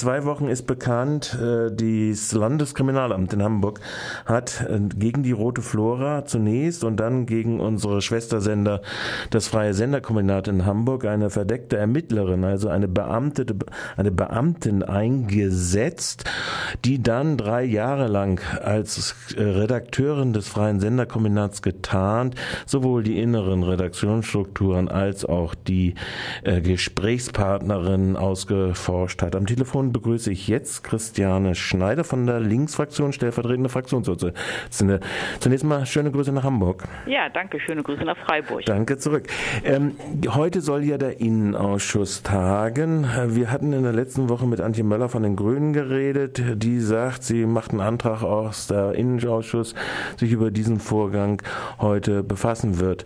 zwei Wochen ist bekannt, äh, das Landeskriminalamt in Hamburg hat äh, gegen die Rote Flora zunächst und dann gegen unsere Schwestersender, das Freie Senderkombinat in Hamburg, eine verdeckte Ermittlerin, also eine Beamte, eine Beamtin eingesetzt, die dann drei Jahre lang als äh, Redakteurin des Freien Senderkombinats getarnt, sowohl die inneren Redaktionsstrukturen als auch die Gesprächspartnerin ausgeforscht hat. Am Telefon begrüße ich jetzt Christiane Schneider von der Linksfraktion, stellvertretende Fraktionsvorsitzende. Zunächst mal schöne Grüße nach Hamburg. Ja, danke, schöne Grüße nach Freiburg. Danke zurück. Ähm, heute soll ja der Innenausschuss tagen. Wir hatten in der letzten Woche mit Antje Möller von den Grünen geredet. Die sagt, sie macht einen Antrag aus der Innenausschuss, sich über diesen Vorgang heute befassen wird.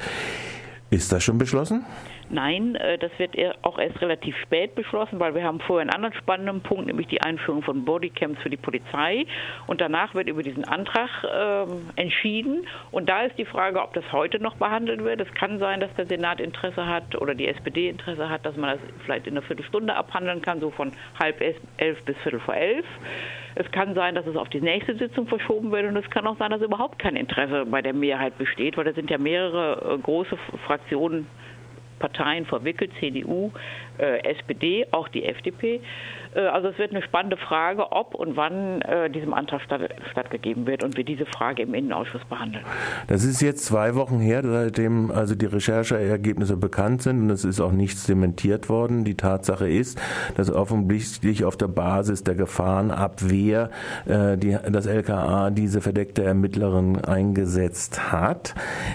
Ist das schon beschlossen? Nein, äh, das wird auch erst relativ spät beschlossen, weil wir haben vorher einen anderen spannenden Punkt, nämlich die Einführung von Bodycams für die Polizei. Und danach wird über diesen Antrag äh, entschieden. Und da ist die Frage, ob das heute noch behandelt wird. Es kann sein, dass der Senat Interesse hat oder die SPD Interesse hat, dass man das vielleicht in einer Viertelstunde abhandeln kann, so von halb elf bis viertel vor elf. Es kann sein, dass es auf die nächste Sitzung verschoben wird und es kann auch sein, dass überhaupt kein Interesse bei der Mehrheit besteht, weil da sind ja mehrere äh, große Fraktionen Parteien verwickelt, CDU, äh, SPD, auch die FDP. Äh, also es wird eine spannende Frage, ob und wann äh, diesem Antrag statt, stattgegeben wird und wir diese Frage im Innenausschuss behandeln. Das ist jetzt zwei Wochen her, seitdem also die Rechercheergebnisse bekannt sind und es ist auch nichts dementiert worden. Die Tatsache ist, dass offensichtlich auf der Basis der Gefahrenabwehr äh, die, das LKA diese verdeckte Ermittlerin eingesetzt hat.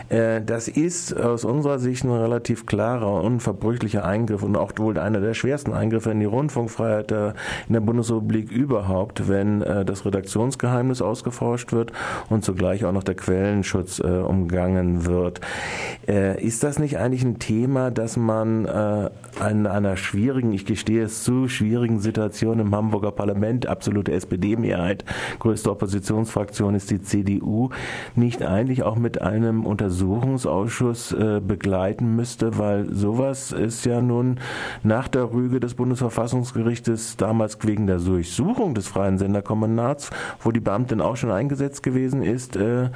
Äh, das ist aus unserer Sicht ein relativ klarer, unverbrüchlicher Eingriff und auch wohl einer der schwersten Eingriffe in die Rundfunkfreiheit in der Bundesrepublik überhaupt, wenn äh, das Redaktionsgeheimnis ausgeforscht wird und zugleich auch noch der Quellenschutz äh, umgangen wird. Äh, ist das nicht eigentlich ein Thema, dass man in einer schwierigen, ich gestehe es zu, schwierigen Situation im Hamburger Parlament, absolute SPD-Mehrheit, größte Oppositionsfraktion ist die CDU, nicht eigentlich auch mit einem Untersuchungsausschuss begleiten müsste, weil sowas ist ja nun nach der Rüge des Bundesverfassungsgerichtes damals wegen der Durchsuchung des Freien Senderkombinats, wo die Beamtin auch schon eingesetzt gewesen ist, äh,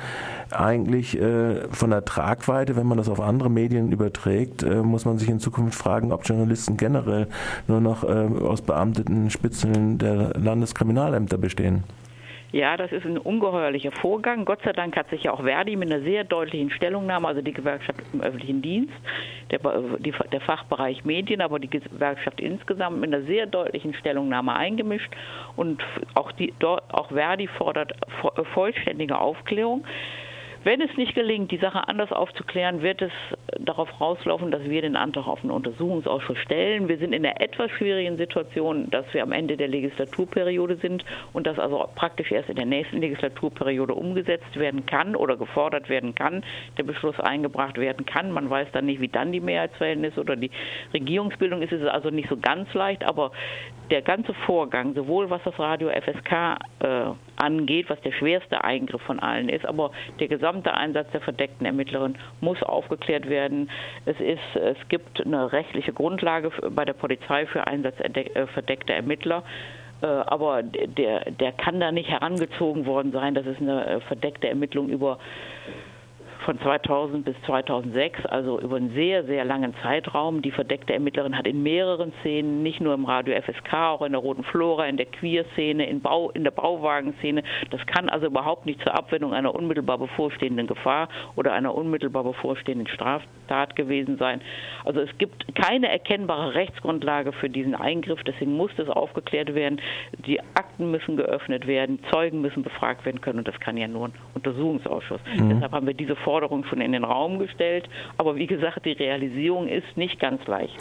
eigentlich äh, von der Tragweite, wenn man das auf andere Medien überträgt, äh, muss man sich in Zukunft fragen, ob Journalisten generell nur noch äh, aus beamteten Spitzeln der Landeskriminalämter bestehen. Ja, das ist ein ungeheuerlicher Vorgang. Gott sei Dank hat sich ja auch Verdi mit einer sehr deutlichen Stellungnahme, also die Gewerkschaft im öffentlichen Dienst, der, die, der Fachbereich Medien, aber die Gewerkschaft insgesamt mit einer sehr deutlichen Stellungnahme eingemischt. Und auch, die, auch Verdi fordert vollständige Aufklärung. Wenn es nicht gelingt, die Sache anders aufzuklären, wird es darauf rauslaufen, dass wir den Antrag auf einen Untersuchungsausschuss stellen. Wir sind in einer etwas schwierigen Situation, dass wir am Ende der Legislaturperiode sind und dass also praktisch erst in der nächsten Legislaturperiode umgesetzt werden kann oder gefordert werden kann, der Beschluss eingebracht werden kann. Man weiß dann nicht, wie dann die Mehrheitsverhältnisse oder die Regierungsbildung ist. Es ist also nicht so ganz leicht, aber der ganze Vorgang, sowohl was das Radio FSK äh, angeht, was der schwerste Eingriff von allen ist, aber der gesamte Einsatz der verdeckten Ermittlerin muss aufgeklärt werden. Es, ist, es gibt eine rechtliche Grundlage bei der Polizei für Einsatz äh, verdeckter Ermittler äh, aber der, der kann da nicht herangezogen worden sein. Das ist eine äh, verdeckte Ermittlung über von 2000 bis 2006, also über einen sehr, sehr langen Zeitraum. Die verdeckte Ermittlerin hat in mehreren Szenen, nicht nur im Radio FSK, auch in der Roten Flora, in der Queer-Szene, in, Bau, in der Bauwagenszene. Das kann also überhaupt nicht zur Abwendung einer unmittelbar bevorstehenden Gefahr oder einer unmittelbar bevorstehenden Straftat gewesen sein. Also es gibt keine erkennbare Rechtsgrundlage für diesen Eingriff, deswegen muss das aufgeklärt werden. Die Akten müssen geöffnet werden, Zeugen müssen befragt werden können und das kann ja nur ein Untersuchungsausschuss. Mhm. Deshalb haben wir diese Forderung Forderung schon in den Raum gestellt. Aber wie gesagt, die Realisierung ist nicht ganz leicht.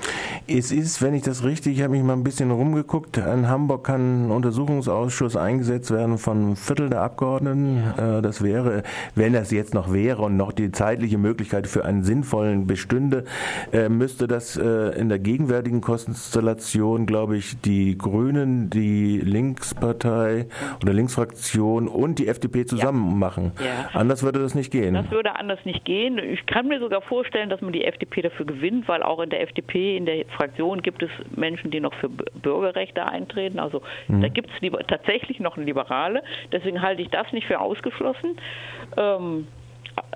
Es ist, wenn ich das richtig, ich habe mich mal ein bisschen rumgeguckt, in Hamburg kann ein Untersuchungsausschuss eingesetzt werden von einem Viertel der Abgeordneten. Äh, das wäre, wenn das jetzt noch wäre und noch die zeitliche Möglichkeit für einen sinnvollen bestünde, äh, müsste das äh, in der gegenwärtigen Konstellation, glaube ich, die Grünen, die Linkspartei oder Linksfraktion und die FDP zusammen ja. machen. Ja. Anders würde das nicht gehen. Das würde anders nicht gehen. Ich kann mir sogar vorstellen, dass man die FDP dafür gewinnt, weil auch in der FDP, in der Fraktion gibt es Menschen, die noch für Bürgerrechte eintreten. Also mhm. da gibt es tatsächlich noch eine Liberale. Deswegen halte ich das nicht für ausgeschlossen. Ähm,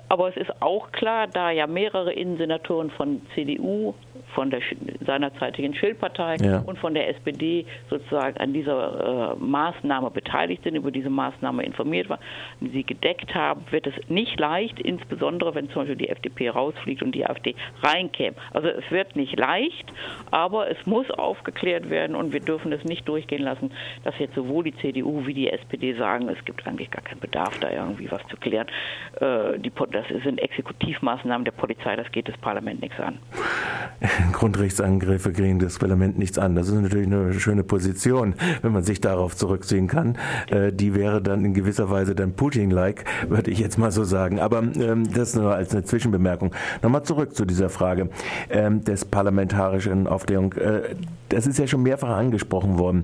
aber es ist auch klar, da ja mehrere Innensenatoren von CDU, von der seinerzeitigen Schildpartei ja. und von der SPD sozusagen an dieser äh, Maßnahme beteiligt sind, über diese Maßnahme informiert waren, sie gedeckt haben, wird es nicht leicht, insbesondere wenn zum Beispiel die FDP rausfliegt und die AfD reinkäme. Also es wird nicht leicht, aber es muss aufgeklärt werden und wir dürfen es nicht durchgehen lassen, dass jetzt sowohl die CDU wie die SPD sagen, es gibt eigentlich gar keinen Bedarf, da irgendwie was zu klären. Äh, die, das sind Exekutivmaßnahmen der Polizei, das geht das Parlament nichts an. Grundrechtsangriffe gehen das Parlament nichts an. Das ist natürlich eine schöne Position, wenn man sich darauf zurückziehen kann. Äh, die wäre dann in gewisser Weise dann Putin-like, würde ich jetzt mal so sagen. Aber ähm, das nur als eine Zwischenbemerkung. Nochmal zurück zu dieser Frage ähm, des parlamentarischen Aufklärung. Äh, das ist ja schon mehrfach angesprochen worden.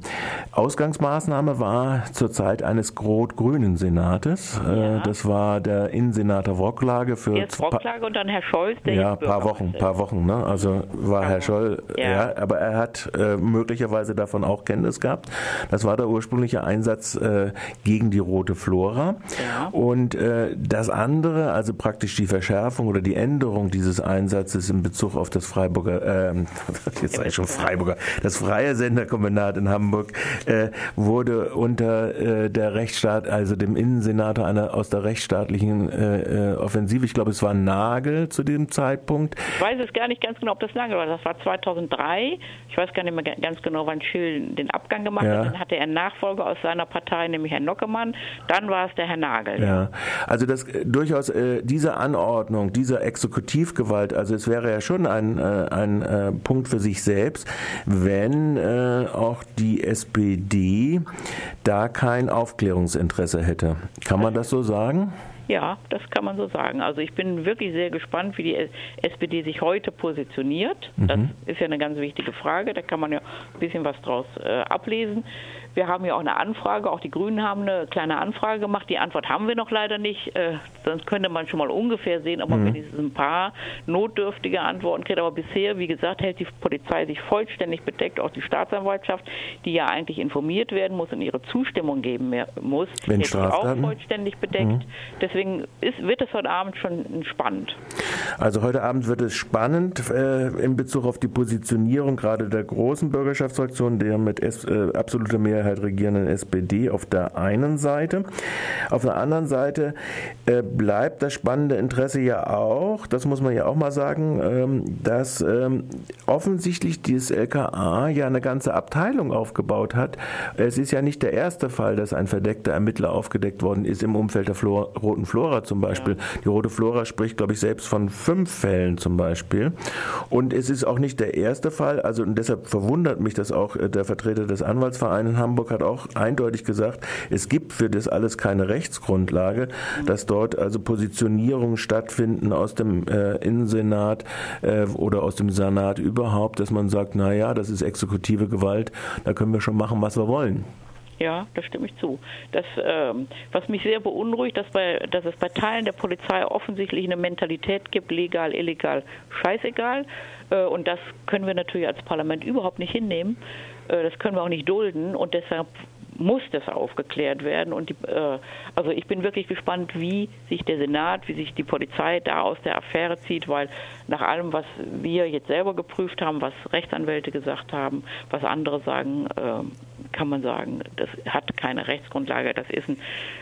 Ausgangsmaßnahme war zur Zeit eines rot-grünen Senates. Äh, ja. Das war der Innensenator Wrocklage für Erst Wrocklage und dann Herr Scholz. Der ja, paar Wochen, paar Wochen. Ne? Also war Herr Scholl, ja. ja aber er hat äh, möglicherweise davon auch Kenntnis gehabt. Das war der ursprüngliche Einsatz äh, gegen die rote Flora. Ja. Und äh, das andere, also praktisch die Verschärfung oder die Änderung dieses Einsatzes in Bezug auf das Freiburger, äh, jetzt sage ich schon Freiburger, das freie Senderkombinat in Hamburg, äh, wurde unter äh, der Rechtsstaat, also dem Innensenator einer aus der rechtsstaatlichen äh, äh Offensive, ich glaube es war Nagel zu dem Zeitpunkt. Ich weiß es gar nicht ganz genau, ob das Nagel war. Das war 2003. Ich weiß gar nicht mehr ganz genau, wann Schill den Abgang gemacht ja. hat. Dann hatte er einen Nachfolger aus seiner Partei, nämlich Herrn Nockemann. Dann war es der Herr Nagel. Ja, also das äh, durchaus äh, diese Anordnung, diese Exekutivgewalt, also es wäre ja schon ein, äh, ein äh, Punkt für sich selbst, wenn äh, auch die SPD da kein Aufklärungsinteresse hätte. Kann man das so sagen? Ja, das kann man so sagen. Also ich bin wirklich sehr gespannt, wie die SPD sich heute positioniert. Mhm. Das ist ja eine ganz wichtige Frage. Da kann man ja ein bisschen was draus äh, ablesen. Wir haben ja auch eine Anfrage, auch die Grünen haben eine kleine Anfrage gemacht. Die Antwort haben wir noch leider nicht. Äh, sonst könnte man schon mal ungefähr sehen, ob man mhm. wenigstens ein paar notdürftige Antworten kriegt. Aber bisher, wie gesagt, hält die Polizei sich vollständig bedeckt, auch die Staatsanwaltschaft, die ja eigentlich informiert werden muss und ihre Zustimmung geben muss, Wenn hält sich auch vollständig bedeckt. Mhm. Deswegen ist, wird es heute Abend schon spannend. Also heute Abend wird es spannend äh, in Bezug auf die Positionierung gerade der großen Bürgerschaftsfraktion, der mit äh, absoluter Mehrheit Mehrheit regierenden SPD auf der einen Seite. Auf der anderen Seite äh, bleibt das spannende Interesse ja auch, das muss man ja auch mal sagen, ähm, dass ähm, offensichtlich dieses LKA ja eine ganze Abteilung aufgebaut hat. Es ist ja nicht der erste Fall, dass ein verdeckter Ermittler aufgedeckt worden ist im Umfeld der Flora, Roten Flora zum Beispiel. Ja. Die Rote Flora spricht, glaube ich, selbst von fünf Fällen zum Beispiel. Und es ist auch nicht der erste Fall, also und deshalb verwundert mich, dass auch äh, der Vertreter des Anwaltsvereins in Hamburg Hamburg hat auch eindeutig gesagt, es gibt für das alles keine Rechtsgrundlage, dass dort also Positionierungen stattfinden aus dem äh, Innensenat äh, oder aus dem Senat überhaupt, dass man sagt, na ja, das ist exekutive Gewalt, da können wir schon machen, was wir wollen. Ja, da stimme ich zu. Das, ähm, was mich sehr beunruhigt, dass, bei, dass es bei Teilen der Polizei offensichtlich eine Mentalität gibt, legal, illegal, scheißegal. Äh, und das können wir natürlich als Parlament überhaupt nicht hinnehmen. Äh, das können wir auch nicht dulden und deshalb muss das aufgeklärt werden. Und die, äh, also ich bin wirklich gespannt, wie sich der Senat, wie sich die Polizei da aus der Affäre zieht, weil nach allem, was wir jetzt selber geprüft haben, was Rechtsanwälte gesagt haben, was andere sagen, äh, kann man sagen, das hat keine Rechtsgrundlage. Das ist ein,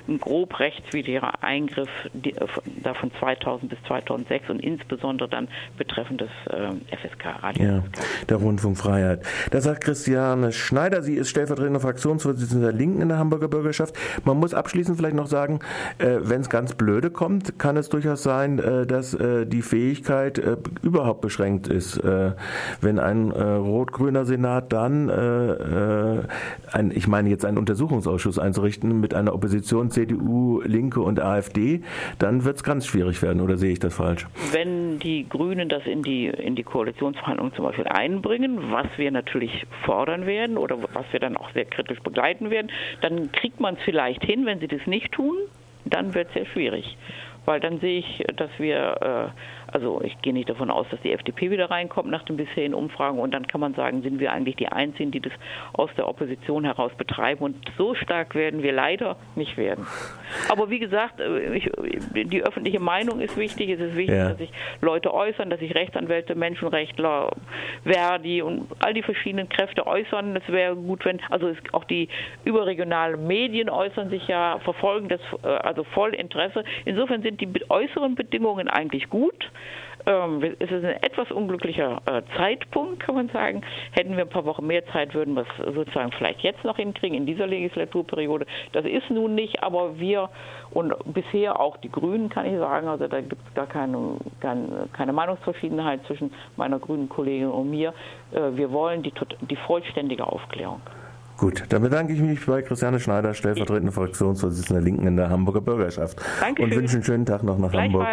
ein grob rechtswidriger Eingriff die, äh, da von 2000 bis 2006 und insbesondere dann betreffend des äh, FSK, Radio. Ja, der Rundfunkfreiheit. Da sagt Christiane Schneider, sie ist stellvertretende Fraktionsvorsitzende der Linken in der Hamburger Bürgerschaft. Man muss abschließend vielleicht noch sagen, äh, wenn es ganz blöde kommt, kann es durchaus sein, äh, dass äh, die Fähigkeit äh, überhaupt beschränkt ist. wenn ein rot-grüner Senat dann ein, ich meine jetzt einen Untersuchungsausschuss einzurichten mit einer Opposition CDU, Linke und AfD, dann wird es ganz schwierig werden, oder sehe ich das falsch? Wenn die Grünen das in die, in die Koalitionsverhandlungen zum Beispiel einbringen, was wir natürlich fordern werden oder was wir dann auch sehr kritisch begleiten werden, dann kriegt man es vielleicht hin, wenn sie das nicht tun, dann wird es sehr schwierig weil dann sehe ich, dass wir, äh, also ich gehe nicht davon aus, dass die FDP wieder reinkommt nach den bisherigen Umfragen und dann kann man sagen, sind wir eigentlich die Einzigen, die das aus der Opposition heraus betreiben und so stark werden wir leider nicht werden. Aber wie gesagt, äh, ich, die öffentliche Meinung ist wichtig, es ist wichtig, ja. dass sich Leute äußern, dass sich Rechtsanwälte, Menschenrechtler, Verdi und all die verschiedenen Kräfte äußern. Es wäre gut, wenn, also auch die überregionalen Medien äußern sich ja, verfolgen das äh, also voll Interesse. Insofern sind die äußeren Bedingungen eigentlich gut. Ähm, es ist ein etwas unglücklicher äh, Zeitpunkt, kann man sagen. Hätten wir ein paar Wochen mehr Zeit, würden wir es sozusagen vielleicht jetzt noch hinkriegen, in dieser Legislaturperiode. Das ist nun nicht, aber wir und bisher auch die Grünen, kann ich sagen, also da gibt es gar keine, keine, Meinungsverschiedenheit zwischen meiner grünen Kollegin und mir. Äh, wir wollen die, die vollständige Aufklärung. Gut, dann bedanke ich mich bei Christiane Schneider, stellvertretende Fraktionsvorsitzende der Linken in der Hamburger Bürgerschaft. Dankeschön. Und wünsche einen schönen Tag noch nach Hamburg.